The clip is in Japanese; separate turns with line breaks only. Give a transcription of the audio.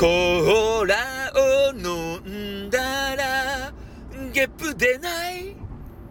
コーラを飲んだらゲップ出ない